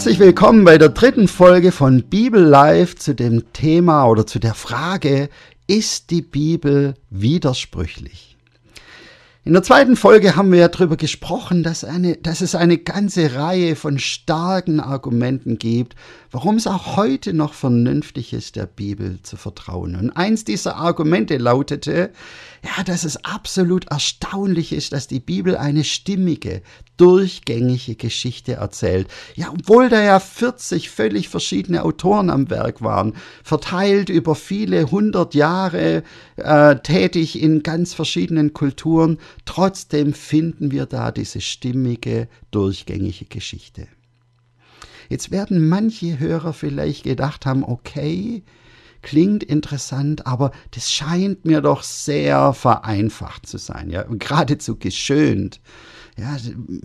Herzlich willkommen bei der dritten Folge von Bibel Live zu dem Thema oder zu der Frage, ist die Bibel widersprüchlich? In der zweiten Folge haben wir ja darüber gesprochen, dass, eine, dass es eine ganze Reihe von starken Argumenten gibt, warum es auch heute noch vernünftig ist, der Bibel zu vertrauen. Und eins dieser Argumente lautete, ja, dass es absolut erstaunlich ist, dass die Bibel eine stimmige, durchgängige Geschichte erzählt. Ja, obwohl da ja 40 völlig verschiedene Autoren am Werk waren, verteilt über viele hundert Jahre, äh, tätig in ganz verschiedenen Kulturen, trotzdem finden wir da diese stimmige, durchgängige Geschichte. Jetzt werden manche Hörer vielleicht gedacht haben, okay, klingt interessant, aber das scheint mir doch sehr vereinfacht zu sein, ja, geradezu geschönt. Ja,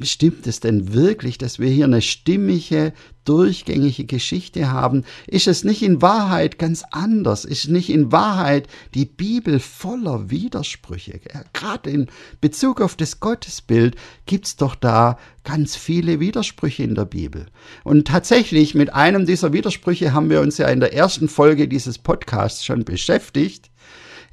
stimmt es denn wirklich, dass wir hier eine stimmige, durchgängige Geschichte haben? Ist es nicht in Wahrheit ganz anders? Ist nicht in Wahrheit die Bibel voller Widersprüche? Ja, Gerade in Bezug auf das Gottesbild gibt's doch da ganz viele Widersprüche in der Bibel. Und tatsächlich mit einem dieser Widersprüche haben wir uns ja in der ersten Folge dieses Podcasts schon beschäftigt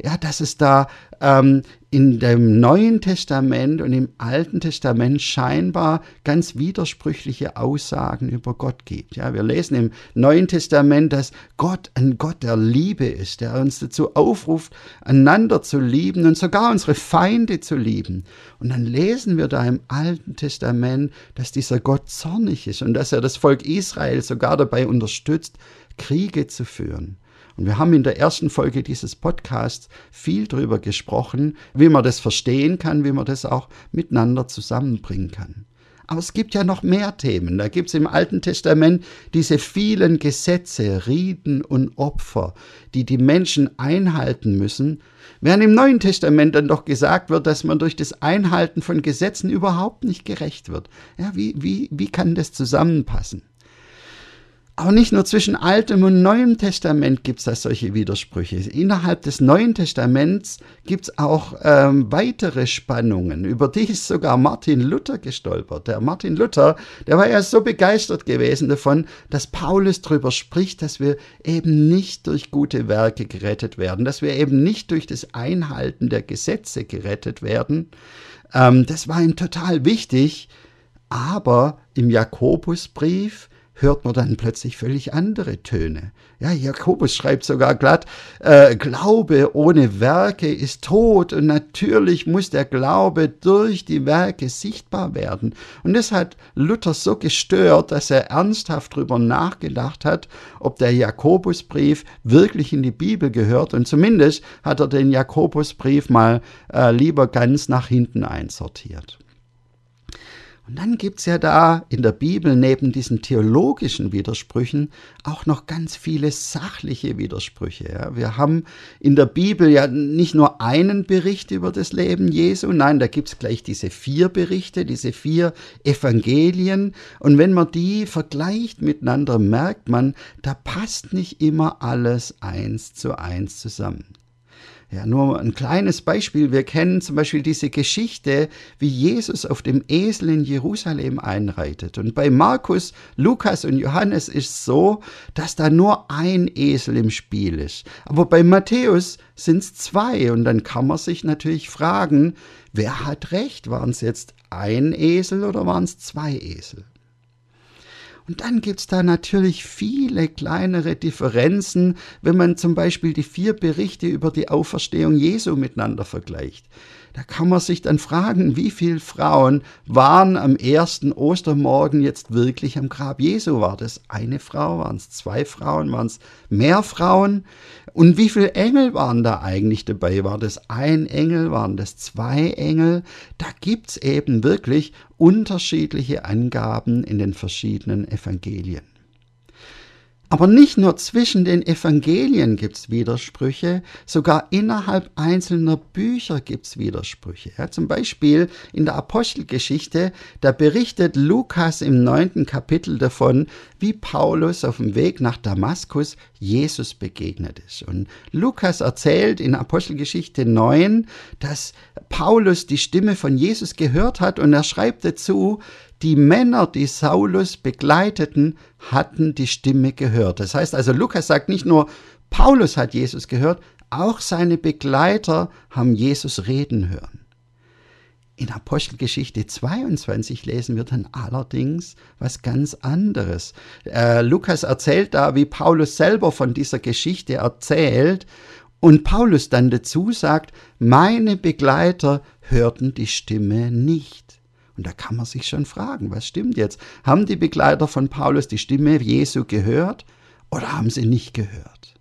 ja, dass es da ähm, in dem Neuen Testament und im Alten Testament scheinbar ganz widersprüchliche Aussagen über Gott gibt. Ja, wir lesen im Neuen Testament, dass Gott ein Gott der Liebe ist, der uns dazu aufruft, einander zu lieben und sogar unsere Feinde zu lieben. Und dann lesen wir da im Alten Testament, dass dieser Gott zornig ist und dass er das Volk Israel sogar dabei unterstützt, Kriege zu führen. Und wir haben in der ersten Folge dieses Podcasts viel darüber gesprochen, wie man das verstehen kann, wie man das auch miteinander zusammenbringen kann. Aber es gibt ja noch mehr Themen. Da gibt es im Alten Testament diese vielen Gesetze, Riten und Opfer, die die Menschen einhalten müssen, während im Neuen Testament dann doch gesagt wird, dass man durch das Einhalten von Gesetzen überhaupt nicht gerecht wird. Ja, wie, wie, wie kann das zusammenpassen? Aber nicht nur zwischen Altem und Neuem Testament gibt es da solche Widersprüche. Innerhalb des Neuen Testaments gibt es auch ähm, weitere Spannungen. Über die ist sogar Martin Luther gestolpert. Der Martin Luther, der war ja so begeistert gewesen davon, dass Paulus darüber spricht, dass wir eben nicht durch gute Werke gerettet werden, dass wir eben nicht durch das Einhalten der Gesetze gerettet werden. Ähm, das war ihm total wichtig. Aber im Jakobusbrief, hört man dann plötzlich völlig andere Töne. Ja, Jakobus schreibt sogar glatt, äh, Glaube ohne Werke ist tot und natürlich muss der Glaube durch die Werke sichtbar werden. Und das hat Luther so gestört, dass er ernsthaft darüber nachgedacht hat, ob der Jakobusbrief wirklich in die Bibel gehört. Und zumindest hat er den Jakobusbrief mal äh, lieber ganz nach hinten einsortiert. Und dann gibt es ja da in der Bibel neben diesen theologischen Widersprüchen auch noch ganz viele sachliche Widersprüche. Ja. Wir haben in der Bibel ja nicht nur einen Bericht über das Leben Jesu, nein, da gibt es gleich diese vier Berichte, diese vier Evangelien. Und wenn man die vergleicht miteinander, merkt man, da passt nicht immer alles eins zu eins zusammen. Ja, nur ein kleines Beispiel. Wir kennen zum Beispiel diese Geschichte, wie Jesus auf dem Esel in Jerusalem einreitet. Und bei Markus, Lukas und Johannes ist so, dass da nur ein Esel im Spiel ist. Aber bei Matthäus sind es zwei. Und dann kann man sich natürlich fragen, wer hat recht? Waren es jetzt ein Esel oder waren es zwei Esel? Und dann gibt's da natürlich viele kleinere Differenzen, wenn man zum Beispiel die vier Berichte über die Auferstehung Jesu miteinander vergleicht. Da kann man sich dann fragen, wie viele Frauen waren am ersten Ostermorgen jetzt wirklich am Grab Jesu? War das eine Frau? Waren es zwei Frauen? Waren es mehr Frauen? Und wie viele Engel waren da eigentlich dabei? War das ein Engel? Waren das zwei Engel? Da gibt's eben wirklich unterschiedliche Angaben in den verschiedenen Evangelien. Aber nicht nur zwischen den Evangelien gibt es Widersprüche, sogar innerhalb einzelner Bücher gibt es Widersprüche. Ja, zum Beispiel in der Apostelgeschichte, da berichtet Lukas im neunten Kapitel davon, wie Paulus auf dem Weg nach Damaskus Jesus begegnet ist. Und Lukas erzählt in Apostelgeschichte 9, dass Paulus die Stimme von Jesus gehört hat und er schreibt dazu, die Männer, die Saulus begleiteten, hatten die Stimme gehört. Das heißt also, Lukas sagt nicht nur, Paulus hat Jesus gehört, auch seine Begleiter haben Jesus reden hören. In Apostelgeschichte 22 lesen wir dann allerdings was ganz anderes. Äh, Lukas erzählt da, wie Paulus selber von dieser Geschichte erzählt und Paulus dann dazu sagt, meine Begleiter hörten die Stimme nicht. Und da kann man sich schon fragen, was stimmt jetzt? Haben die Begleiter von Paulus die Stimme Jesu gehört oder haben sie nicht gehört?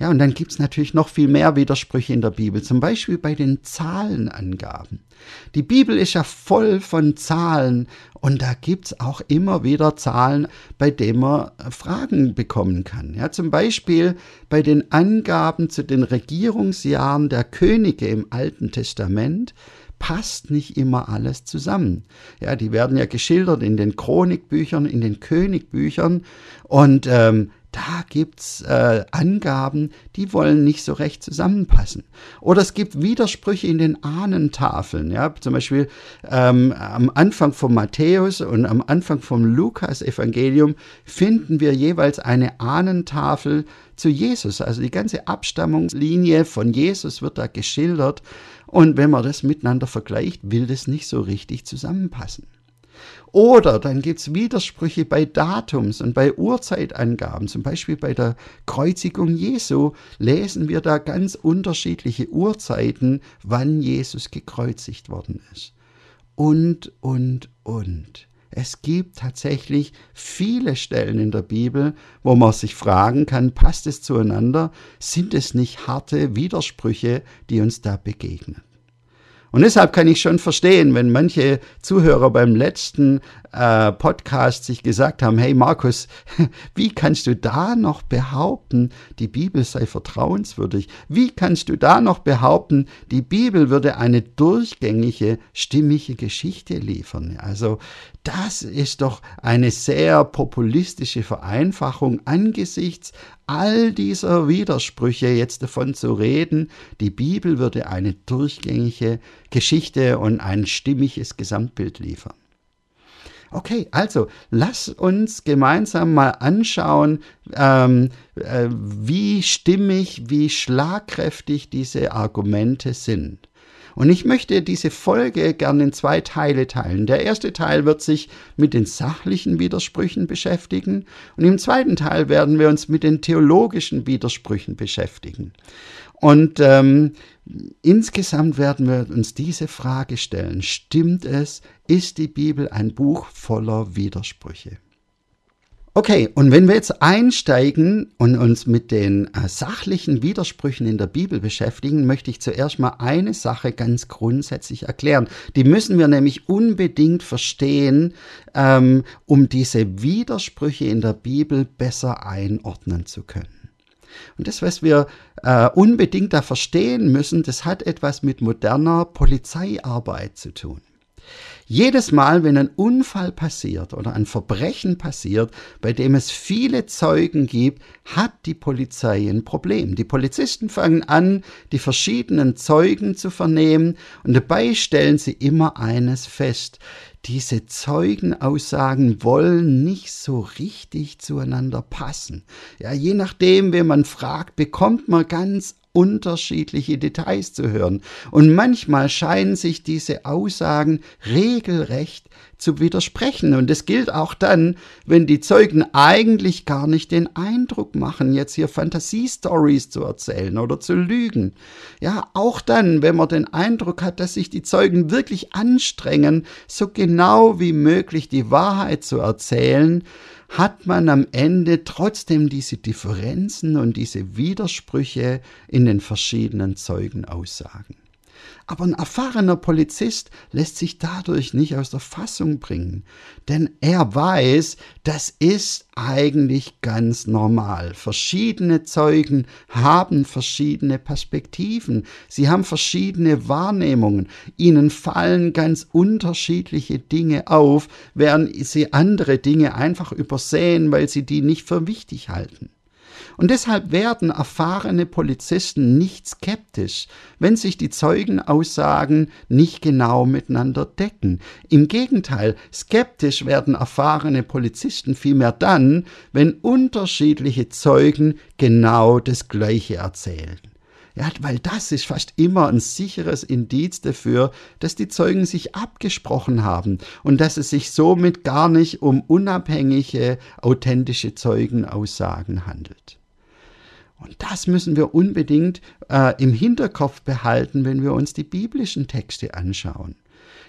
Ja, und dann gibt's natürlich noch viel mehr Widersprüche in der Bibel, zum Beispiel bei den Zahlenangaben. Die Bibel ist ja voll von Zahlen und da gibt's auch immer wieder Zahlen, bei denen man Fragen bekommen kann. Ja, zum Beispiel bei den Angaben zu den Regierungsjahren der Könige im Alten Testament passt nicht immer alles zusammen. Ja, die werden ja geschildert in den Chronikbüchern, in den Königbüchern und ähm, da gibt's äh, Angaben, die wollen nicht so recht zusammenpassen. Oder es gibt Widersprüche in den Ahnentafeln. Ja? Zum Beispiel ähm, am Anfang vom Matthäus und am Anfang vom Lukas-Evangelium finden wir jeweils eine Ahnentafel zu Jesus. Also die ganze Abstammungslinie von Jesus wird da geschildert. Und wenn man das miteinander vergleicht, will das nicht so richtig zusammenpassen. Oder dann gibt es Widersprüche bei Datums und bei Uhrzeitangaben. Zum Beispiel bei der Kreuzigung Jesu lesen wir da ganz unterschiedliche Uhrzeiten, wann Jesus gekreuzigt worden ist. Und, und, und. Es gibt tatsächlich viele Stellen in der Bibel, wo man sich fragen kann, passt es zueinander? Sind es nicht harte Widersprüche, die uns da begegnen? Und deshalb kann ich schon verstehen, wenn manche Zuhörer beim letzten äh, Podcast sich gesagt haben, hey Markus, wie kannst du da noch behaupten, die Bibel sei vertrauenswürdig? Wie kannst du da noch behaupten, die Bibel würde eine durchgängige, stimmige Geschichte liefern? Also das ist doch eine sehr populistische Vereinfachung angesichts all dieser Widersprüche jetzt davon zu reden, die Bibel würde eine durchgängige Geschichte und ein stimmiges Gesamtbild liefern. Okay, also lass uns gemeinsam mal anschauen, ähm, äh, wie stimmig, wie schlagkräftig diese Argumente sind. Und ich möchte diese Folge gerne in zwei Teile teilen. Der erste Teil wird sich mit den sachlichen Widersprüchen beschäftigen und im zweiten Teil werden wir uns mit den theologischen Widersprüchen beschäftigen. Und ähm, insgesamt werden wir uns diese Frage stellen. Stimmt es? Ist die Bibel ein Buch voller Widersprüche? Okay, und wenn wir jetzt einsteigen und uns mit den äh, sachlichen Widersprüchen in der Bibel beschäftigen, möchte ich zuerst mal eine Sache ganz grundsätzlich erklären. Die müssen wir nämlich unbedingt verstehen, ähm, um diese Widersprüche in der Bibel besser einordnen zu können. Und das, was wir äh, unbedingt da verstehen müssen, das hat etwas mit moderner Polizeiarbeit zu tun. Jedes Mal, wenn ein Unfall passiert oder ein Verbrechen passiert, bei dem es viele Zeugen gibt, hat die Polizei ein Problem. Die Polizisten fangen an, die verschiedenen Zeugen zu vernehmen und dabei stellen sie immer eines fest. Diese Zeugenaussagen wollen nicht so richtig zueinander passen. Ja, je nachdem, wen man fragt, bekommt man ganz unterschiedliche Details zu hören. Und manchmal scheinen sich diese Aussagen regelrecht zu widersprechen. Und es gilt auch dann, wenn die Zeugen eigentlich gar nicht den Eindruck machen, jetzt hier Fantasiestories zu erzählen oder zu lügen. Ja, auch dann, wenn man den Eindruck hat, dass sich die Zeugen wirklich anstrengen, so genau wie möglich die Wahrheit zu erzählen, hat man am Ende trotzdem diese Differenzen und diese Widersprüche in den verschiedenen Zeugenaussagen. Aber ein erfahrener Polizist lässt sich dadurch nicht aus der Fassung bringen, denn er weiß, das ist eigentlich ganz normal. Verschiedene Zeugen haben verschiedene Perspektiven, sie haben verschiedene Wahrnehmungen, ihnen fallen ganz unterschiedliche Dinge auf, während sie andere Dinge einfach übersehen, weil sie die nicht für wichtig halten. Und deshalb werden erfahrene Polizisten nicht skeptisch, wenn sich die Zeugenaussagen nicht genau miteinander decken. Im Gegenteil, skeptisch werden erfahrene Polizisten vielmehr dann, wenn unterschiedliche Zeugen genau das Gleiche erzählen. Ja, weil das ist fast immer ein sicheres Indiz dafür, dass die Zeugen sich abgesprochen haben und dass es sich somit gar nicht um unabhängige, authentische Zeugenaussagen handelt. Und das müssen wir unbedingt äh, im Hinterkopf behalten, wenn wir uns die biblischen Texte anschauen.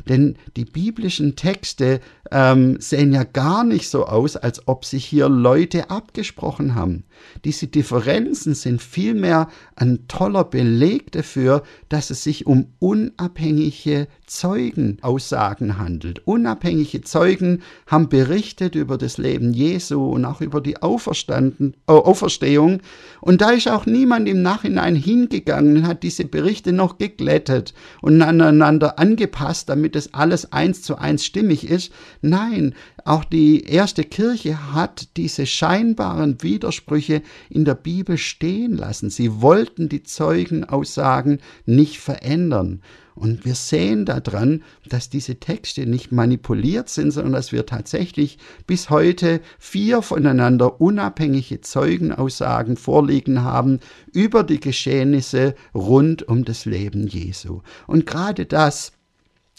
Denn die biblischen Texte ähm, sehen ja gar nicht so aus, als ob sich hier Leute abgesprochen haben. Diese Differenzen sind vielmehr ein toller Beleg dafür, dass es sich um unabhängige Zeugenaussagen handelt. Unabhängige Zeugen haben berichtet über das Leben Jesu und auch über die Auferstanden, äh, Auferstehung. Und da ist auch niemand im Nachhinein hingegangen und hat diese Berichte noch geglättet und aneinander angepasst, damit das alles eins zu eins stimmig ist. Nein, auch die erste Kirche hat diese scheinbaren Widersprüche in der Bibel stehen lassen. Sie wollten die Zeugenaussagen nicht verändern. Und wir sehen daran, dass diese Texte nicht manipuliert sind, sondern dass wir tatsächlich bis heute vier voneinander unabhängige Zeugenaussagen vorliegen haben über die Geschehnisse rund um das Leben Jesu. Und gerade das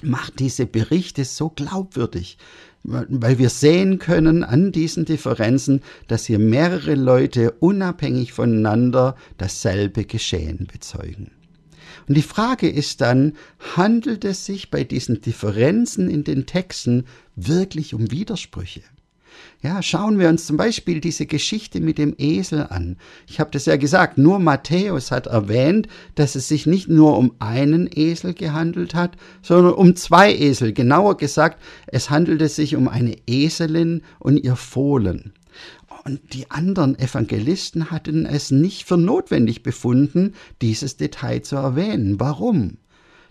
macht diese Berichte so glaubwürdig, weil wir sehen können an diesen Differenzen, dass hier mehrere Leute unabhängig voneinander dasselbe Geschehen bezeugen. Und die Frage ist dann, handelt es sich bei diesen Differenzen in den Texten wirklich um Widersprüche? Ja, schauen wir uns zum Beispiel diese Geschichte mit dem Esel an. Ich habe das ja gesagt, nur Matthäus hat erwähnt, dass es sich nicht nur um einen Esel gehandelt hat, sondern um zwei Esel. Genauer gesagt, es handelte sich um eine Eselin und ihr Fohlen. Und die anderen Evangelisten hatten es nicht für notwendig befunden, dieses Detail zu erwähnen. Warum?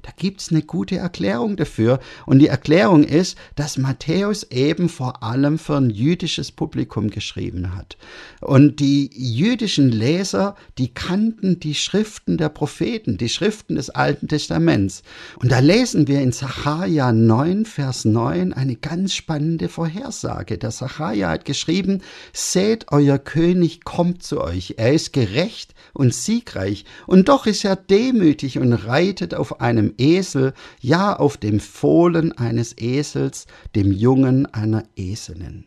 Da gibt's eine gute Erklärung dafür. Und die Erklärung ist, dass Matthäus eben vor allem für ein jüdisches Publikum geschrieben hat. Und die jüdischen Leser, die kannten die Schriften der Propheten, die Schriften des Alten Testaments. Und da lesen wir in Sacharja 9, Vers 9 eine ganz spannende Vorhersage. Der Sacharja hat geschrieben, seht, euer König kommt zu euch. Er ist gerecht und siegreich. Und doch ist er demütig und reitet auf einem einem Esel, ja auf dem Fohlen eines Esels, dem Jungen einer Eselin.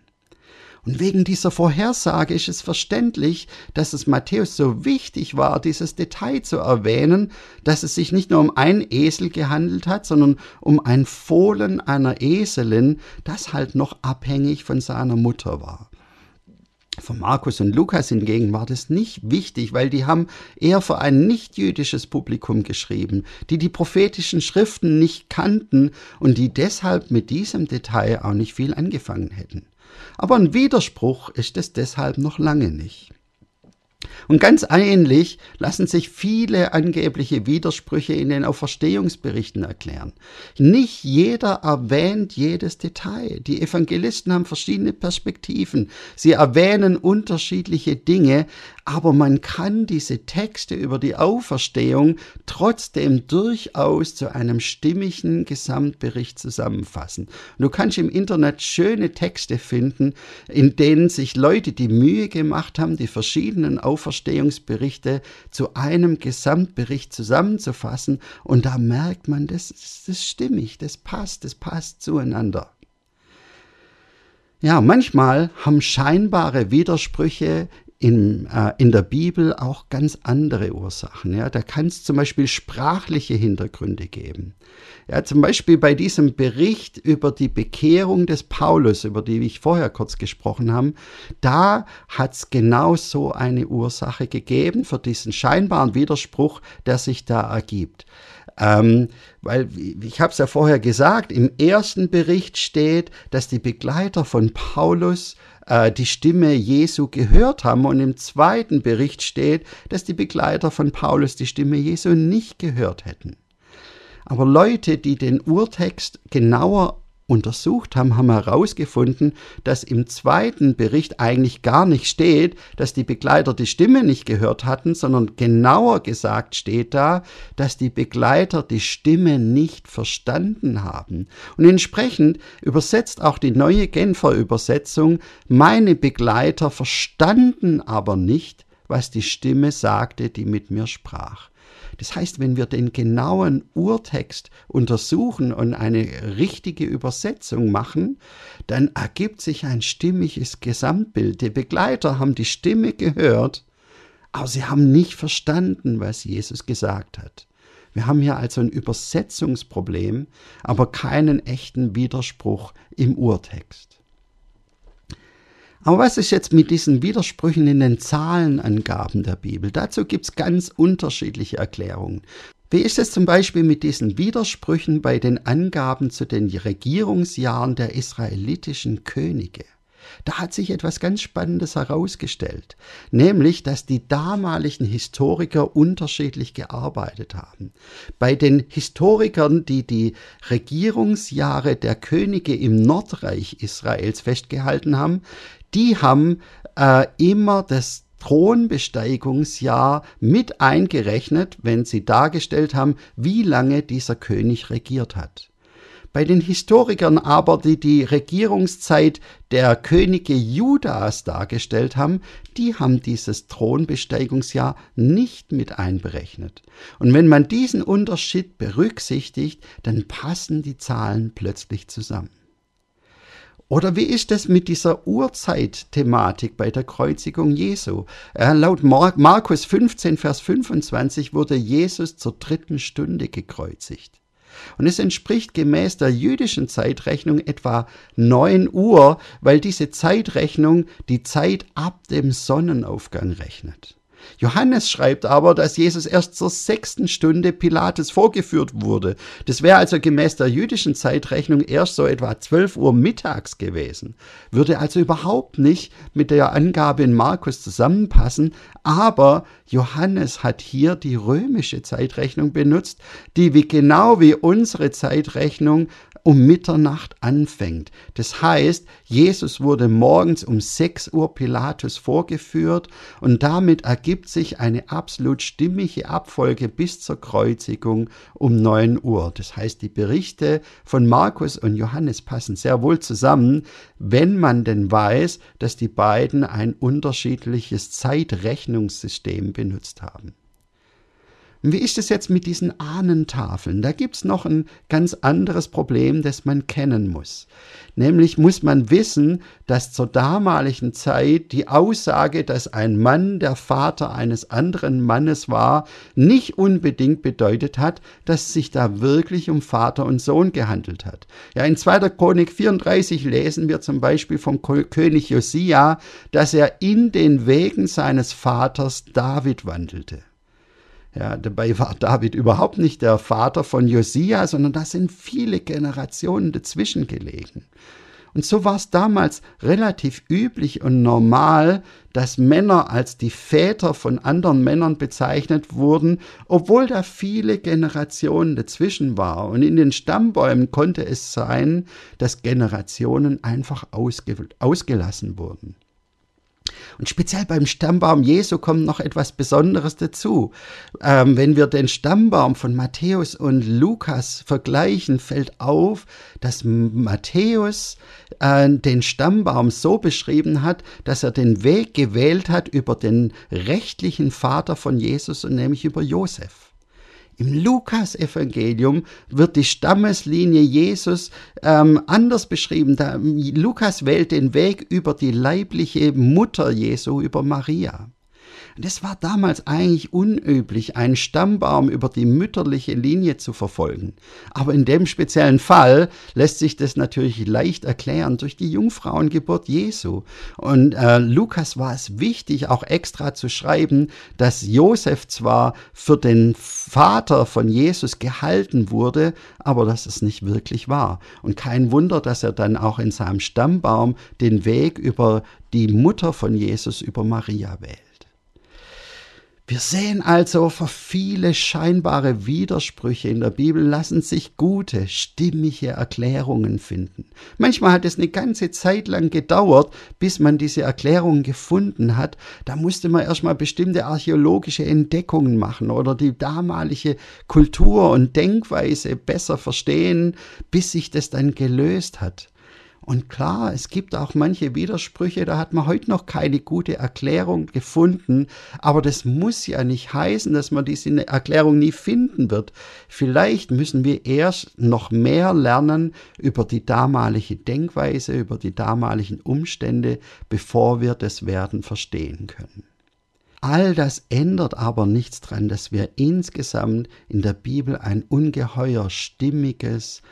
Und wegen dieser Vorhersage ist es verständlich, dass es Matthäus so wichtig war, dieses Detail zu erwähnen, dass es sich nicht nur um einen Esel gehandelt hat, sondern um ein Fohlen einer Eselin, das halt noch abhängig von seiner Mutter war. Von Markus und Lukas hingegen war das nicht wichtig, weil die haben eher für ein nicht-jüdisches Publikum geschrieben, die die prophetischen Schriften nicht kannten und die deshalb mit diesem Detail auch nicht viel angefangen hätten. Aber ein Widerspruch ist es deshalb noch lange nicht. Und ganz ähnlich lassen sich viele angebliche Widersprüche in den Auferstehungsberichten erklären. Nicht jeder erwähnt jedes Detail. Die Evangelisten haben verschiedene Perspektiven. Sie erwähnen unterschiedliche Dinge, aber man kann diese Texte über die Auferstehung trotzdem durchaus zu einem stimmigen Gesamtbericht zusammenfassen. du kannst im Internet schöne Texte finden, in denen sich Leute die Mühe gemacht haben, die verschiedenen Auferstehungsberichte zu einem Gesamtbericht zusammenzufassen. Und da merkt man, das, das ist stimmig, das passt, das passt zueinander. Ja, manchmal haben scheinbare Widersprüche in, äh, in der Bibel auch ganz andere Ursachen. Ja? Da kann es zum Beispiel sprachliche Hintergründe geben. Ja, zum Beispiel bei diesem Bericht über die Bekehrung des Paulus, über die ich vorher kurz gesprochen habe, da hat es genau so eine Ursache gegeben für diesen scheinbaren Widerspruch, der sich da ergibt. Ähm, weil, ich habe es ja vorher gesagt, im ersten Bericht steht, dass die Begleiter von Paulus äh, die Stimme Jesu gehört haben. Und im zweiten Bericht steht, dass die Begleiter von Paulus die Stimme Jesu nicht gehört hätten. Aber Leute, die den Urtext genauer untersucht haben, haben herausgefunden, dass im zweiten Bericht eigentlich gar nicht steht, dass die Begleiter die Stimme nicht gehört hatten, sondern genauer gesagt steht da, dass die Begleiter die Stimme nicht verstanden haben. Und entsprechend übersetzt auch die neue Genfer Übersetzung, meine Begleiter verstanden aber nicht, was die Stimme sagte, die mit mir sprach. Das heißt, wenn wir den genauen Urtext untersuchen und eine richtige Übersetzung machen, dann ergibt sich ein stimmiges Gesamtbild. Die Begleiter haben die Stimme gehört, aber sie haben nicht verstanden, was Jesus gesagt hat. Wir haben hier also ein Übersetzungsproblem, aber keinen echten Widerspruch im Urtext. Aber was ist jetzt mit diesen Widersprüchen in den Zahlenangaben der Bibel? Dazu gibt es ganz unterschiedliche Erklärungen. Wie ist es zum Beispiel mit diesen Widersprüchen bei den Angaben zu den Regierungsjahren der israelitischen Könige? Da hat sich etwas ganz Spannendes herausgestellt, nämlich, dass die damaligen Historiker unterschiedlich gearbeitet haben. Bei den Historikern, die die Regierungsjahre der Könige im Nordreich Israels festgehalten haben, die haben äh, immer das Thronbesteigungsjahr mit eingerechnet, wenn sie dargestellt haben, wie lange dieser König regiert hat. Bei den Historikern aber, die die Regierungszeit der Könige Judas dargestellt haben, die haben dieses Thronbesteigungsjahr nicht mit einberechnet. Und wenn man diesen Unterschied berücksichtigt, dann passen die Zahlen plötzlich zusammen. Oder wie ist es mit dieser Urzeit-Thematik bei der Kreuzigung Jesu? Äh, laut Markus 15, Vers 25 wurde Jesus zur dritten Stunde gekreuzigt. Und es entspricht gemäß der jüdischen Zeitrechnung etwa 9 Uhr, weil diese Zeitrechnung die Zeit ab dem Sonnenaufgang rechnet. Johannes schreibt aber, dass Jesus erst zur sechsten Stunde Pilates vorgeführt wurde. Das wäre also gemäß der jüdischen Zeitrechnung erst so etwa 12 Uhr mittags gewesen. Würde also überhaupt nicht mit der Angabe in Markus zusammenpassen, aber Johannes hat hier die römische Zeitrechnung benutzt, die wie genau wie unsere Zeitrechnung um Mitternacht anfängt. Das heißt, Jesus wurde morgens um 6 Uhr Pilatus vorgeführt und damit ergibt sich eine absolut stimmige Abfolge bis zur Kreuzigung um 9 Uhr. Das heißt, die Berichte von Markus und Johannes passen sehr wohl zusammen, wenn man denn weiß, dass die beiden ein unterschiedliches Zeitrechnungssystem benutzt haben. Wie ist es jetzt mit diesen Ahnentafeln? Da gibt's noch ein ganz anderes Problem, das man kennen muss. Nämlich muss man wissen, dass zur damaligen Zeit die Aussage, dass ein Mann der Vater eines anderen Mannes war, nicht unbedingt bedeutet hat, dass es sich da wirklich um Vater und Sohn gehandelt hat. Ja, in 2. Chronik 34 lesen wir zum Beispiel vom König Josia, dass er in den Wegen seines Vaters David wandelte. Ja, dabei war David überhaupt nicht der Vater von Josia, sondern da sind viele Generationen dazwischen gelegen. Und so war es damals relativ üblich und normal, dass Männer als die Väter von anderen Männern bezeichnet wurden, obwohl da viele Generationen dazwischen war. Und in den Stammbäumen konnte es sein, dass Generationen einfach ausge ausgelassen wurden. Und speziell beim Stammbaum Jesu kommt noch etwas Besonderes dazu. Ähm, wenn wir den Stammbaum von Matthäus und Lukas vergleichen, fällt auf, dass Matthäus äh, den Stammbaum so beschrieben hat, dass er den Weg gewählt hat über den rechtlichen Vater von Jesus und nämlich über Josef. Im Lukas-Evangelium wird die Stammeslinie Jesus ähm, anders beschrieben. Da, Lukas wählt den Weg über die leibliche Mutter Jesu, über Maria. Das war damals eigentlich unüblich, einen Stammbaum über die mütterliche Linie zu verfolgen. Aber in dem speziellen Fall lässt sich das natürlich leicht erklären durch die Jungfrauengeburt Jesu. Und äh, Lukas war es wichtig, auch extra zu schreiben, dass Josef zwar für den Vater von Jesus gehalten wurde, aber dass es nicht wirklich war. Und kein Wunder, dass er dann auch in seinem Stammbaum den Weg über die Mutter von Jesus, über Maria wählt. Wir sehen also, für viele scheinbare Widersprüche in der Bibel lassen sich gute, stimmige Erklärungen finden. Manchmal hat es eine ganze Zeit lang gedauert, bis man diese Erklärungen gefunden hat. Da musste man erstmal bestimmte archäologische Entdeckungen machen oder die damalige Kultur und Denkweise besser verstehen, bis sich das dann gelöst hat. Und klar, es gibt auch manche Widersprüche, da hat man heute noch keine gute Erklärung gefunden, aber das muss ja nicht heißen, dass man diese Erklärung nie finden wird. Vielleicht müssen wir erst noch mehr lernen über die damalige Denkweise, über die damaligen Umstände, bevor wir das werden verstehen können. All das ändert aber nichts daran, dass wir insgesamt in der Bibel ein ungeheuer stimmiges,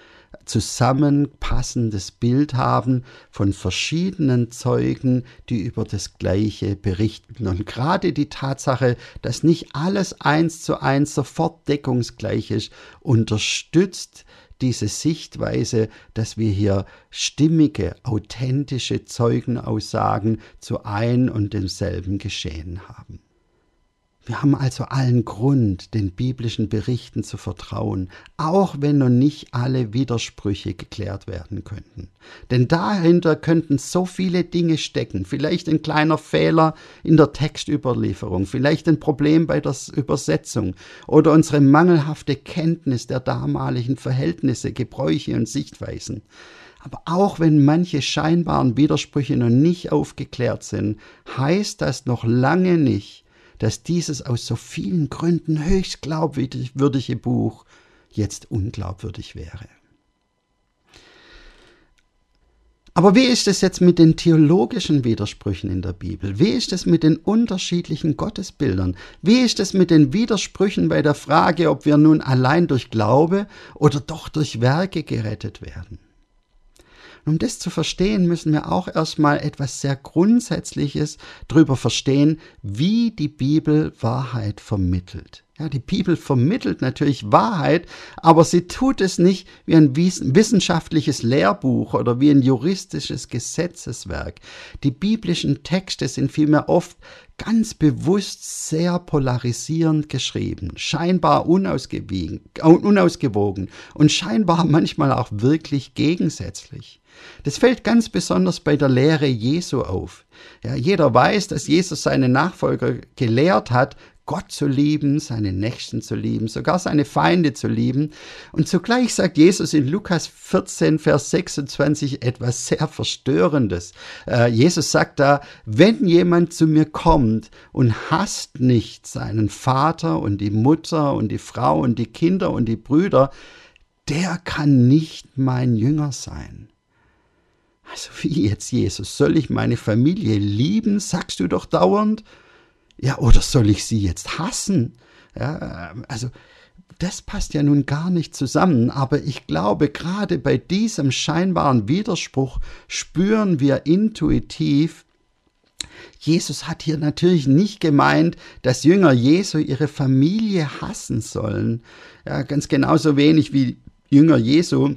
zusammenpassendes Bild haben von verschiedenen Zeugen, die über das Gleiche berichten. Und gerade die Tatsache, dass nicht alles eins zu eins sofort deckungsgleich ist, unterstützt diese Sichtweise, dass wir hier stimmige, authentische Zeugenaussagen zu ein und demselben Geschehen haben. Wir haben also allen Grund, den biblischen Berichten zu vertrauen, auch wenn noch nicht alle Widersprüche geklärt werden könnten. Denn dahinter könnten so viele Dinge stecken, vielleicht ein kleiner Fehler in der Textüberlieferung, vielleicht ein Problem bei der Übersetzung oder unsere mangelhafte Kenntnis der damaligen Verhältnisse, Gebräuche und Sichtweisen. Aber auch wenn manche scheinbaren Widersprüche noch nicht aufgeklärt sind, heißt das noch lange nicht, dass dieses aus so vielen Gründen höchst glaubwürdige Buch jetzt unglaubwürdig wäre. Aber wie ist es jetzt mit den theologischen Widersprüchen in der Bibel? Wie ist es mit den unterschiedlichen Gottesbildern? Wie ist es mit den Widersprüchen bei der Frage, ob wir nun allein durch Glaube oder doch durch Werke gerettet werden? Um das zu verstehen, müssen wir auch erstmal etwas sehr Grundsätzliches darüber verstehen, wie die Bibel Wahrheit vermittelt. Ja, die Bibel vermittelt natürlich Wahrheit, aber sie tut es nicht wie ein wissenschaftliches Lehrbuch oder wie ein juristisches Gesetzeswerk. Die biblischen Texte sind vielmehr oft ganz bewusst sehr polarisierend geschrieben, scheinbar unausgewogen und scheinbar manchmal auch wirklich gegensätzlich. Das fällt ganz besonders bei der Lehre Jesu auf. Ja, jeder weiß, dass Jesus seine Nachfolger gelehrt hat, Gott zu lieben, seine Nächsten zu lieben, sogar seine Feinde zu lieben. Und zugleich sagt Jesus in Lukas 14, Vers 26 etwas sehr Verstörendes. Äh, Jesus sagt da, wenn jemand zu mir kommt und hasst nicht seinen Vater und die Mutter und die Frau und die Kinder und die Brüder, der kann nicht mein Jünger sein. Also wie jetzt, Jesus? Soll ich meine Familie lieben, sagst du doch dauernd? Ja, oder soll ich sie jetzt hassen? Ja, also das passt ja nun gar nicht zusammen, aber ich glaube, gerade bei diesem scheinbaren Widerspruch spüren wir intuitiv, Jesus hat hier natürlich nicht gemeint, dass Jünger Jesu ihre Familie hassen sollen. Ja, ganz genauso wenig wie Jünger Jesu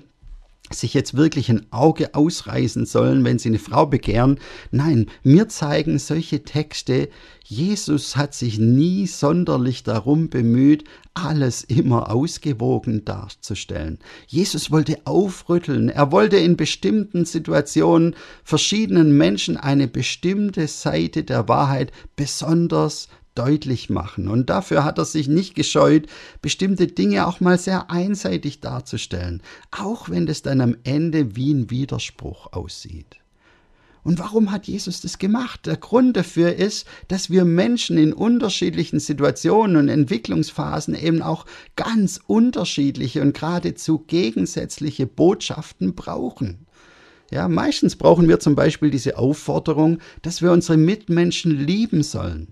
sich jetzt wirklich ein Auge ausreißen sollen, wenn sie eine Frau begehren. Nein, mir zeigen solche Texte, Jesus hat sich nie sonderlich darum bemüht, alles immer ausgewogen darzustellen. Jesus wollte aufrütteln, er wollte in bestimmten Situationen verschiedenen Menschen eine bestimmte Seite der Wahrheit besonders deutlich machen. Und dafür hat er sich nicht gescheut, bestimmte Dinge auch mal sehr einseitig darzustellen, auch wenn es dann am Ende wie ein Widerspruch aussieht. Und warum hat Jesus das gemacht? Der Grund dafür ist, dass wir Menschen in unterschiedlichen Situationen und Entwicklungsphasen eben auch ganz unterschiedliche und geradezu gegensätzliche Botschaften brauchen. Ja, meistens brauchen wir zum Beispiel diese Aufforderung, dass wir unsere Mitmenschen lieben sollen.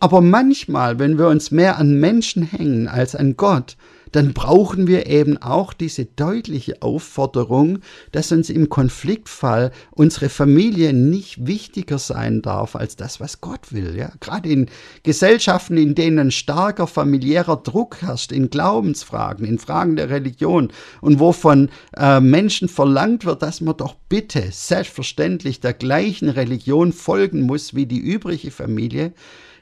Aber manchmal, wenn wir uns mehr an Menschen hängen als an Gott, dann brauchen wir eben auch diese deutliche Aufforderung, dass uns im Konfliktfall unsere Familie nicht wichtiger sein darf als das, was Gott will. Ja? Gerade in Gesellschaften, in denen starker familiärer Druck herrscht, in Glaubensfragen, in Fragen der Religion und wovon äh, Menschen verlangt wird, dass man doch bitte selbstverständlich der gleichen Religion folgen muss wie die übrige Familie,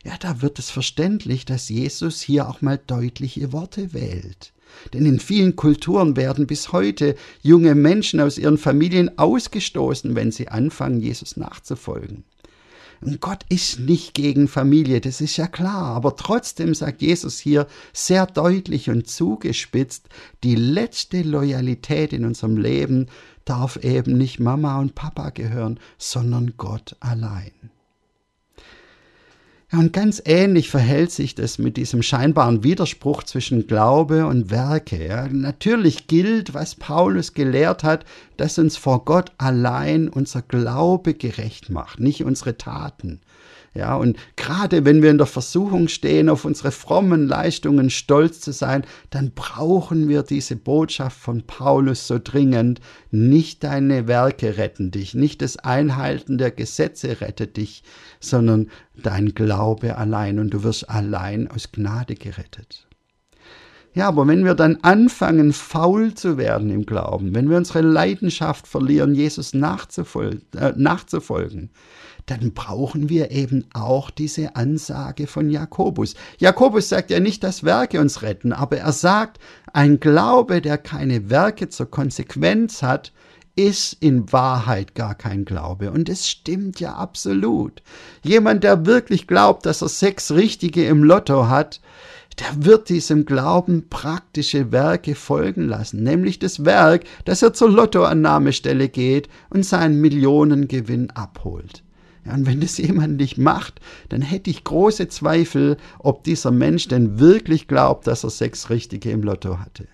ja, da wird es verständlich, dass Jesus hier auch mal deutliche Worte wählt. Denn in vielen Kulturen werden bis heute junge Menschen aus ihren Familien ausgestoßen, wenn sie anfangen, Jesus nachzufolgen. Und Gott ist nicht gegen Familie, das ist ja klar. Aber trotzdem sagt Jesus hier sehr deutlich und zugespitzt, die letzte Loyalität in unserem Leben darf eben nicht Mama und Papa gehören, sondern Gott allein. Und ganz ähnlich verhält sich das mit diesem scheinbaren Widerspruch zwischen Glaube und Werke. Ja, natürlich gilt, was Paulus gelehrt hat, dass uns vor Gott allein unser Glaube gerecht macht, nicht unsere Taten. Ja, und gerade wenn wir in der Versuchung stehen, auf unsere frommen Leistungen stolz zu sein, dann brauchen wir diese Botschaft von Paulus so dringend. Nicht deine Werke retten dich, nicht das Einhalten der Gesetze rettet dich, sondern dein Glaube allein und du wirst allein aus Gnade gerettet. Ja, aber wenn wir dann anfangen, faul zu werden im Glauben, wenn wir unsere Leidenschaft verlieren, Jesus nachzufolgen, äh, nachzufolgen dann brauchen wir eben auch diese Ansage von Jakobus. Jakobus sagt ja nicht, dass Werke uns retten, aber er sagt, ein Glaube, der keine Werke zur Konsequenz hat, ist in Wahrheit gar kein Glaube. Und es stimmt ja absolut. Jemand, der wirklich glaubt, dass er sechs Richtige im Lotto hat, der wird diesem Glauben praktische Werke folgen lassen, nämlich das Werk, dass er zur Lottoannahmestelle geht und seinen Millionengewinn abholt. Ja, und wenn das jemand nicht macht, dann hätte ich große Zweifel, ob dieser Mensch denn wirklich glaubt, dass er sechs Richtige im Lotto hatte.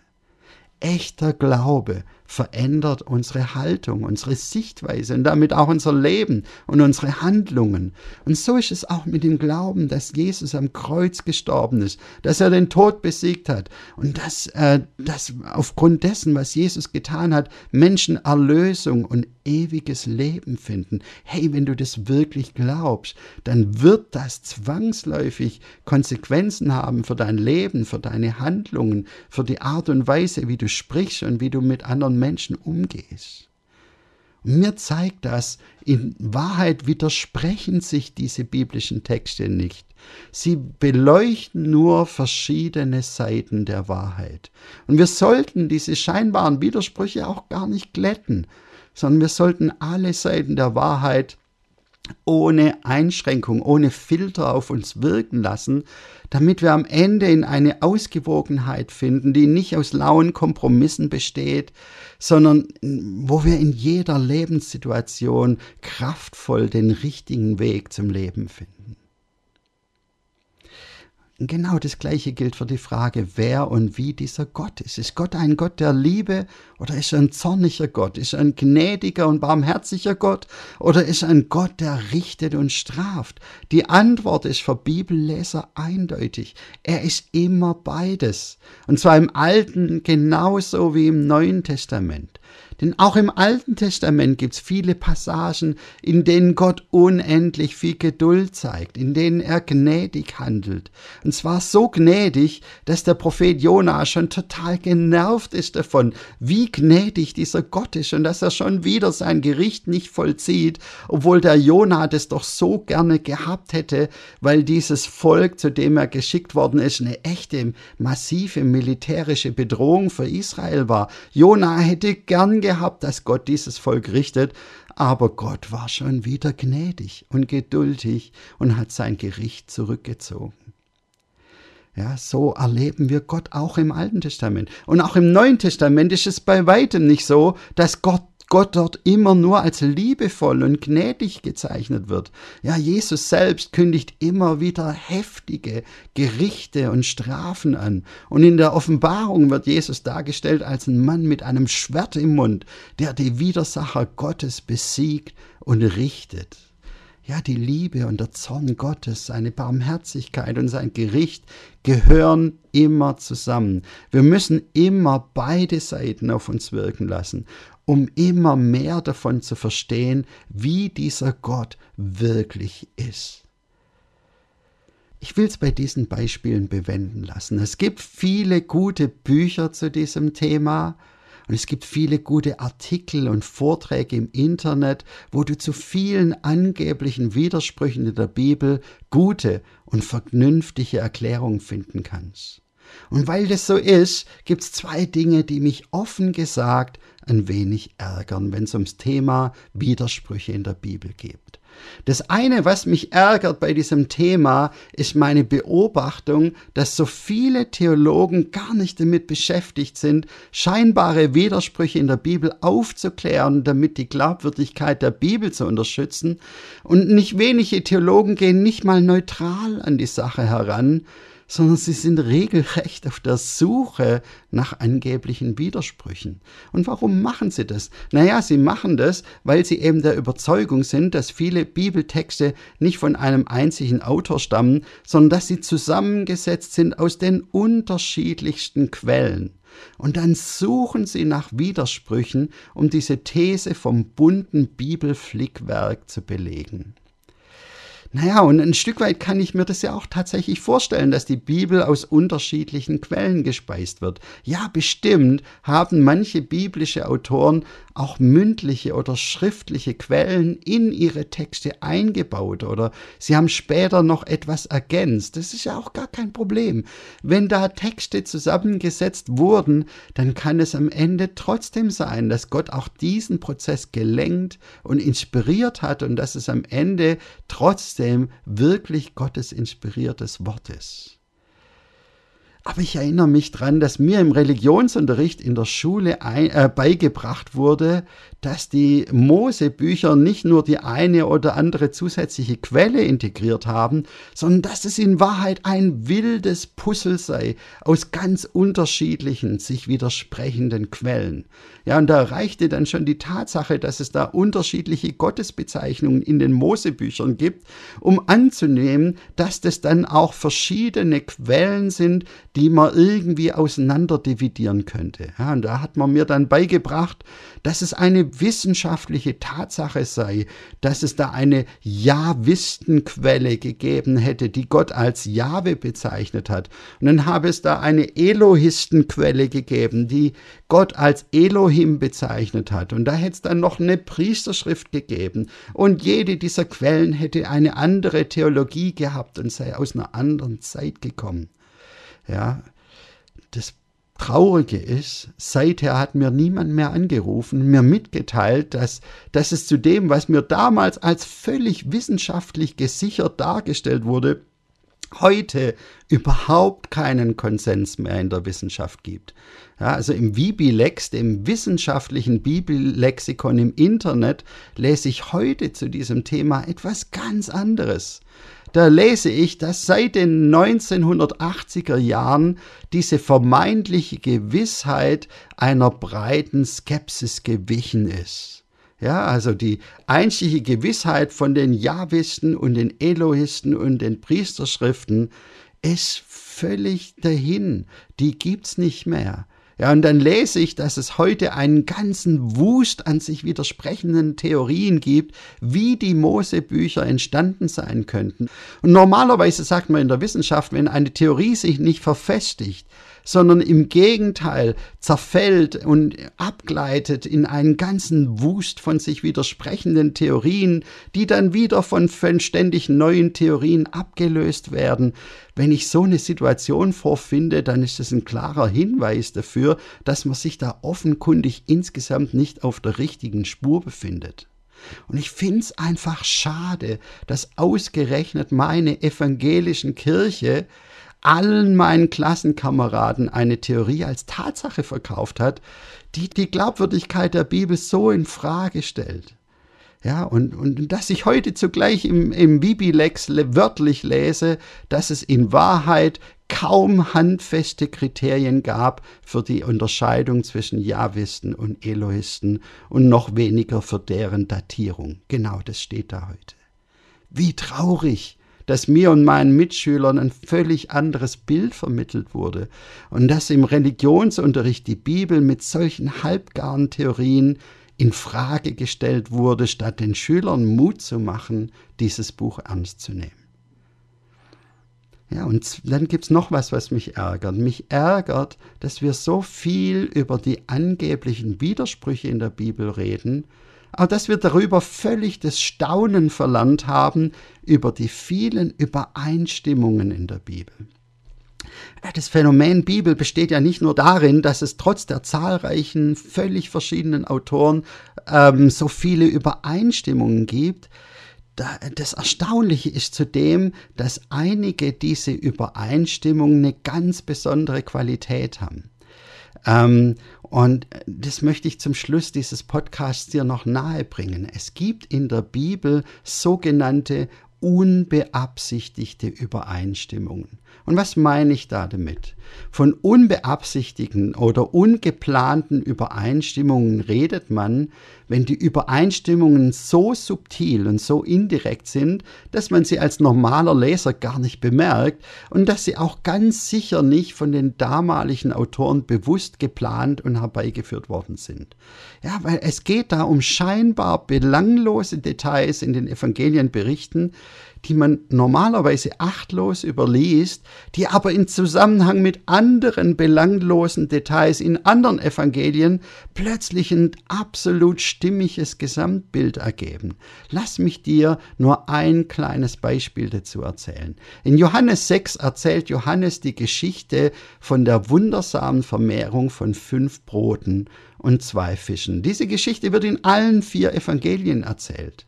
Echter Glaube verändert unsere Haltung, unsere Sichtweise und damit auch unser Leben und unsere Handlungen. Und so ist es auch mit dem Glauben, dass Jesus am Kreuz gestorben ist, dass er den Tod besiegt hat und dass, äh, dass aufgrund dessen, was Jesus getan hat, Menschen Erlösung und ewiges Leben finden. Hey, wenn du das wirklich glaubst, dann wird das zwangsläufig Konsequenzen haben für dein Leben, für deine Handlungen, für die Art und Weise, wie du sprichst und wie du mit anderen Menschen umgehst. Und mir zeigt das, in Wahrheit widersprechen sich diese biblischen Texte nicht. Sie beleuchten nur verschiedene Seiten der Wahrheit. Und wir sollten diese scheinbaren Widersprüche auch gar nicht glätten, sondern wir sollten alle Seiten der Wahrheit ohne Einschränkung, ohne Filter auf uns wirken lassen, damit wir am Ende in eine Ausgewogenheit finden, die nicht aus lauen Kompromissen besteht, sondern wo wir in jeder Lebenssituation kraftvoll den richtigen Weg zum Leben finden. Genau das Gleiche gilt für die Frage, wer und wie dieser Gott ist. Ist Gott ein Gott der Liebe oder ist er ein zorniger Gott? Ist er ein gnädiger und barmherziger Gott oder ist er ein Gott, der richtet und straft? Die Antwort ist für Bibelleser eindeutig. Er ist immer beides. Und zwar im Alten genauso wie im Neuen Testament. Denn auch im Alten Testament gibt es viele Passagen, in denen Gott unendlich viel Geduld zeigt, in denen er gnädig handelt. Und zwar so gnädig, dass der Prophet Jona schon total genervt ist davon, wie gnädig dieser Gott ist und dass er schon wieder sein Gericht nicht vollzieht, obwohl der Jona das doch so gerne gehabt hätte, weil dieses Volk, zu dem er geschickt worden ist, eine echte, massive militärische Bedrohung für Israel war. Jona hätte gern gehabt, dass Gott dieses Volk richtet, aber Gott war schon wieder gnädig und geduldig und hat sein Gericht zurückgezogen. Ja, so erleben wir Gott auch im Alten Testament. Und auch im Neuen Testament ist es bei weitem nicht so, dass Gott Gott dort immer nur als liebevoll und gnädig gezeichnet wird. Ja, Jesus selbst kündigt immer wieder heftige Gerichte und Strafen an. Und in der Offenbarung wird Jesus dargestellt als ein Mann mit einem Schwert im Mund, der die Widersacher Gottes besiegt und richtet. Ja, die Liebe und der Zorn Gottes, seine Barmherzigkeit und sein Gericht gehören immer zusammen. Wir müssen immer beide Seiten auf uns wirken lassen um immer mehr davon zu verstehen, wie dieser Gott wirklich ist. Ich will es bei diesen Beispielen bewenden lassen. Es gibt viele gute Bücher zu diesem Thema Und es gibt viele gute Artikel und Vorträge im Internet, wo du zu vielen angeblichen Widersprüchen in der Bibel gute und vernünftige Erklärungen finden kannst. Und weil das so ist, gibt es zwei Dinge, die mich offen gesagt ein wenig ärgern, wenn es ums Thema Widersprüche in der Bibel geht. Das eine, was mich ärgert bei diesem Thema, ist meine Beobachtung, dass so viele Theologen gar nicht damit beschäftigt sind, scheinbare Widersprüche in der Bibel aufzuklären, damit die Glaubwürdigkeit der Bibel zu unterstützen. Und nicht wenige Theologen gehen nicht mal neutral an die Sache heran, sondern sie sind regelrecht auf der Suche nach angeblichen Widersprüchen. Und warum machen sie das? Naja, sie machen das, weil sie eben der Überzeugung sind, dass viele Bibeltexte nicht von einem einzigen Autor stammen, sondern dass sie zusammengesetzt sind aus den unterschiedlichsten Quellen. Und dann suchen sie nach Widersprüchen, um diese These vom bunten Bibelflickwerk zu belegen. Naja, und ein Stück weit kann ich mir das ja auch tatsächlich vorstellen, dass die Bibel aus unterschiedlichen Quellen gespeist wird. Ja, bestimmt haben manche biblische Autoren auch mündliche oder schriftliche Quellen in ihre Texte eingebaut oder sie haben später noch etwas ergänzt. Das ist ja auch gar kein Problem. Wenn da Texte zusammengesetzt wurden, dann kann es am Ende trotzdem sein, dass Gott auch diesen Prozess gelenkt und inspiriert hat und dass es am Ende trotzdem wirklich Gottes inspiriertes Wort ist. Aber ich erinnere mich daran, dass mir im Religionsunterricht in der Schule ein, äh, beigebracht wurde, dass die Mosebücher nicht nur die eine oder andere zusätzliche Quelle integriert haben, sondern dass es in Wahrheit ein wildes Puzzle sei aus ganz unterschiedlichen, sich widersprechenden Quellen. Ja, und da reichte dann schon die Tatsache, dass es da unterschiedliche Gottesbezeichnungen in den Mosebüchern gibt, um anzunehmen, dass das dann auch verschiedene Quellen sind, die man irgendwie auseinander dividieren könnte. Ja, und da hat man mir dann beigebracht, dass es eine wissenschaftliche Tatsache sei, dass es da eine Jahwistenquelle gegeben hätte, die Gott als Jahwe bezeichnet hat. Und dann habe es da eine Elohistenquelle gegeben, die Gott als Elohim bezeichnet hat. Und da hätte es dann noch eine Priesterschrift gegeben. Und jede dieser Quellen hätte eine andere Theologie gehabt und sei aus einer anderen Zeit gekommen. Ja, das Traurige ist, seither hat mir niemand mehr angerufen, mir mitgeteilt, dass, dass es zu dem, was mir damals als völlig wissenschaftlich gesichert dargestellt wurde, heute überhaupt keinen Konsens mehr in der Wissenschaft gibt. Ja, also im Vibilex, dem wissenschaftlichen Bibellexikon im Internet, lese ich heute zu diesem Thema etwas ganz anderes da lese ich, dass seit den 1980er Jahren diese vermeintliche Gewissheit einer breiten Skepsis gewichen ist. Ja, also die einzige Gewissheit von den Jahwisten und den Elohisten und den Priesterschriften ist völlig dahin. Die gibt's nicht mehr. Ja, und dann lese ich, dass es heute einen ganzen Wust an sich widersprechenden Theorien gibt, wie die Mosebücher entstanden sein könnten. Und normalerweise sagt man in der Wissenschaft, wenn eine Theorie sich nicht verfestigt, sondern im Gegenteil zerfällt und abgleitet in einen ganzen Wust von sich widersprechenden Theorien, die dann wieder von, ständig neuen Theorien abgelöst werden. Wenn ich so eine Situation vorfinde, dann ist das ein klarer Hinweis dafür, dass man sich da offenkundig insgesamt nicht auf der richtigen Spur befindet. Und ich finde es einfach schade, dass ausgerechnet meine evangelischen Kirche allen meinen Klassenkameraden eine Theorie als Tatsache verkauft hat, die die Glaubwürdigkeit der Bibel so in Frage stellt. Ja, und, und dass ich heute zugleich im, im Bibilex wörtlich lese, dass es in Wahrheit kaum handfeste Kriterien gab für die Unterscheidung zwischen Jahwisten und Elohisten und noch weniger für deren Datierung. Genau das steht da heute. Wie traurig, dass mir und meinen Mitschülern ein völlig anderes Bild vermittelt wurde und dass im Religionsunterricht die Bibel mit solchen halbgaren Theorien in Frage gestellt wurde, statt den Schülern Mut zu machen, dieses Buch ernst zu nehmen. Ja, und dann gibt es noch was, was mich ärgert. Mich ärgert, dass wir so viel über die angeblichen Widersprüche in der Bibel reden, aber dass wir darüber völlig das Staunen verlernt haben über die vielen Übereinstimmungen in der Bibel. Das Phänomen Bibel besteht ja nicht nur darin, dass es trotz der zahlreichen, völlig verschiedenen Autoren ähm, so viele Übereinstimmungen gibt, das Erstaunliche ist zudem, dass einige diese Übereinstimmungen eine ganz besondere Qualität haben. Ähm, und das möchte ich zum Schluss dieses Podcasts dir noch nahe bringen. Es gibt in der Bibel sogenannte unbeabsichtigte Übereinstimmungen. Und was meine ich da damit? Von unbeabsichtigten oder ungeplanten Übereinstimmungen redet man, wenn die Übereinstimmungen so subtil und so indirekt sind, dass man sie als normaler Leser gar nicht bemerkt und dass sie auch ganz sicher nicht von den damaligen Autoren bewusst geplant und herbeigeführt worden sind. Ja, weil es geht da um scheinbar belanglose Details in den Evangelienberichten, die man normalerweise achtlos überliest, die aber in Zusammenhang mit anderen belanglosen Details in anderen Evangelien plötzlich ein absolut stimmiges Gesamtbild ergeben. Lass mich dir nur ein kleines Beispiel dazu erzählen. In Johannes 6 erzählt Johannes die Geschichte von der wundersamen Vermehrung von fünf Broten und zwei Fischen. Diese Geschichte wird in allen vier Evangelien erzählt.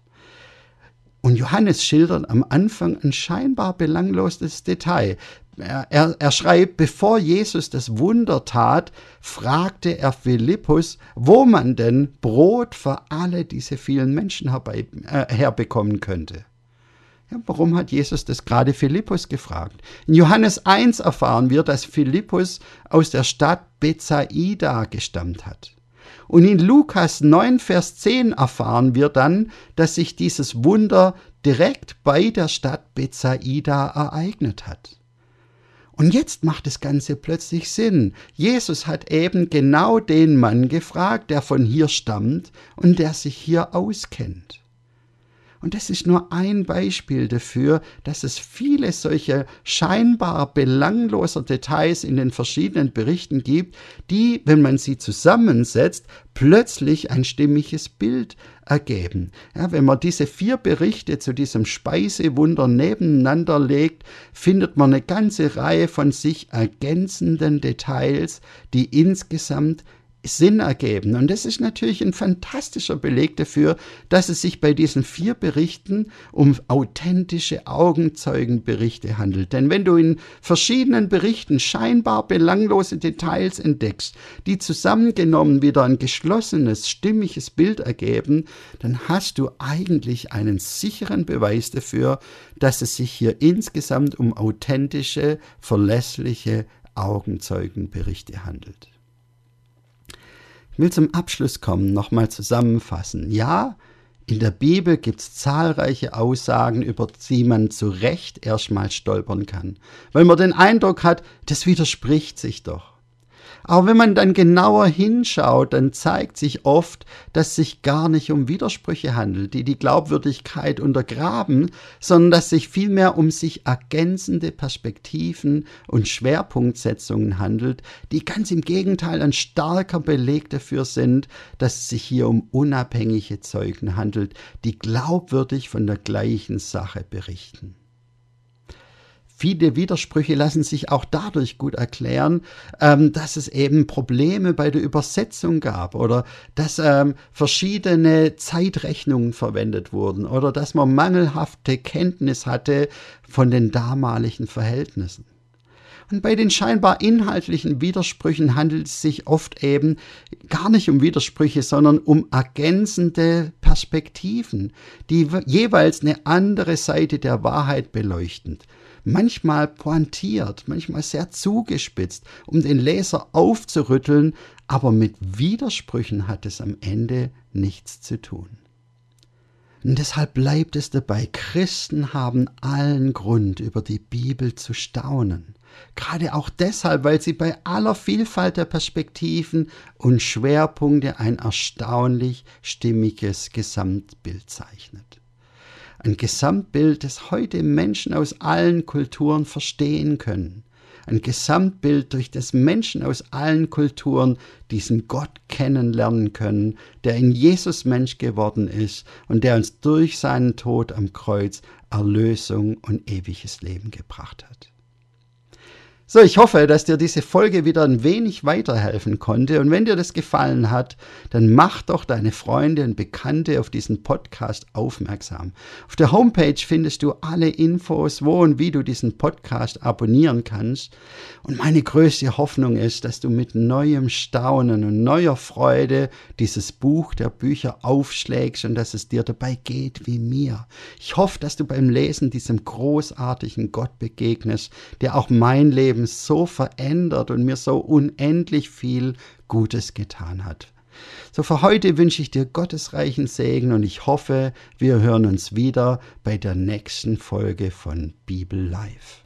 Und Johannes schildert am Anfang ein scheinbar belangloses Detail. Er, er, er, schreibt, bevor Jesus das Wunder tat, fragte er Philippus, wo man denn Brot für alle diese vielen Menschen herbei, äh, herbekommen könnte. Ja, warum hat Jesus das gerade Philippus gefragt? In Johannes 1 erfahren wir, dass Philippus aus der Stadt Bethsaida gestammt hat. Und in Lukas 9, Vers 10 erfahren wir dann, dass sich dieses Wunder direkt bei der Stadt Bethsaida ereignet hat. Und jetzt macht das Ganze plötzlich Sinn. Jesus hat eben genau den Mann gefragt, der von hier stammt und der sich hier auskennt. Und das ist nur ein Beispiel dafür, dass es viele solche scheinbar belangloser Details in den verschiedenen Berichten gibt, die, wenn man sie zusammensetzt, plötzlich ein stimmiges Bild ergeben. Ja, wenn man diese vier Berichte zu diesem Speisewunder nebeneinander legt, findet man eine ganze Reihe von sich ergänzenden Details, die insgesamt Sinn ergeben. Und das ist natürlich ein fantastischer Beleg dafür, dass es sich bei diesen vier Berichten um authentische Augenzeugenberichte handelt. Denn wenn du in verschiedenen Berichten scheinbar belanglose Details entdeckst, die zusammengenommen wieder ein geschlossenes, stimmiges Bild ergeben, dann hast du eigentlich einen sicheren Beweis dafür, dass es sich hier insgesamt um authentische, verlässliche Augenzeugenberichte handelt. Will zum Abschluss kommen, nochmal zusammenfassen. Ja, in der Bibel gibt es zahlreiche Aussagen, über die man zu Recht erstmal stolpern kann, weil man den Eindruck hat, das widerspricht sich doch. Aber wenn man dann genauer hinschaut, dann zeigt sich oft, dass sich gar nicht um Widersprüche handelt, die die Glaubwürdigkeit untergraben, sondern dass sich vielmehr um sich ergänzende Perspektiven und Schwerpunktsetzungen handelt, die ganz im Gegenteil ein starker Beleg dafür sind, dass es sich hier um unabhängige Zeugen handelt, die glaubwürdig von der gleichen Sache berichten. Viele Widersprüche lassen sich auch dadurch gut erklären, ähm, dass es eben Probleme bei der Übersetzung gab oder dass ähm, verschiedene Zeitrechnungen verwendet wurden oder dass man mangelhafte Kenntnis hatte von den damaligen Verhältnissen. Und bei den scheinbar inhaltlichen Widersprüchen handelt es sich oft eben gar nicht um Widersprüche, sondern um ergänzende Perspektiven, die jeweils eine andere Seite der Wahrheit beleuchten manchmal pointiert, manchmal sehr zugespitzt, um den Leser aufzurütteln, aber mit Widersprüchen hat es am Ende nichts zu tun. Und deshalb bleibt es dabei, Christen haben allen Grund, über die Bibel zu staunen. Gerade auch deshalb, weil sie bei aller Vielfalt der Perspektiven und Schwerpunkte ein erstaunlich stimmiges Gesamtbild zeichnet. Ein Gesamtbild, das heute Menschen aus allen Kulturen verstehen können. Ein Gesamtbild, durch das Menschen aus allen Kulturen diesen Gott kennenlernen können, der in Jesus Mensch geworden ist und der uns durch seinen Tod am Kreuz Erlösung und ewiges Leben gebracht hat. So, ich hoffe, dass dir diese Folge wieder ein wenig weiterhelfen konnte. Und wenn dir das gefallen hat, dann mach doch deine Freunde und Bekannte auf diesen Podcast aufmerksam. Auf der Homepage findest du alle Infos, wo und wie du diesen Podcast abonnieren kannst. Und meine größte Hoffnung ist, dass du mit neuem Staunen und neuer Freude dieses Buch der Bücher aufschlägst und dass es dir dabei geht wie mir. Ich hoffe, dass du beim Lesen diesem großartigen Gott begegnest, der auch mein Leben Leben so verändert und mir so unendlich viel Gutes getan hat. So für heute wünsche ich dir Gottes reichen Segen und ich hoffe, wir hören uns wieder bei der nächsten Folge von Bibel Live.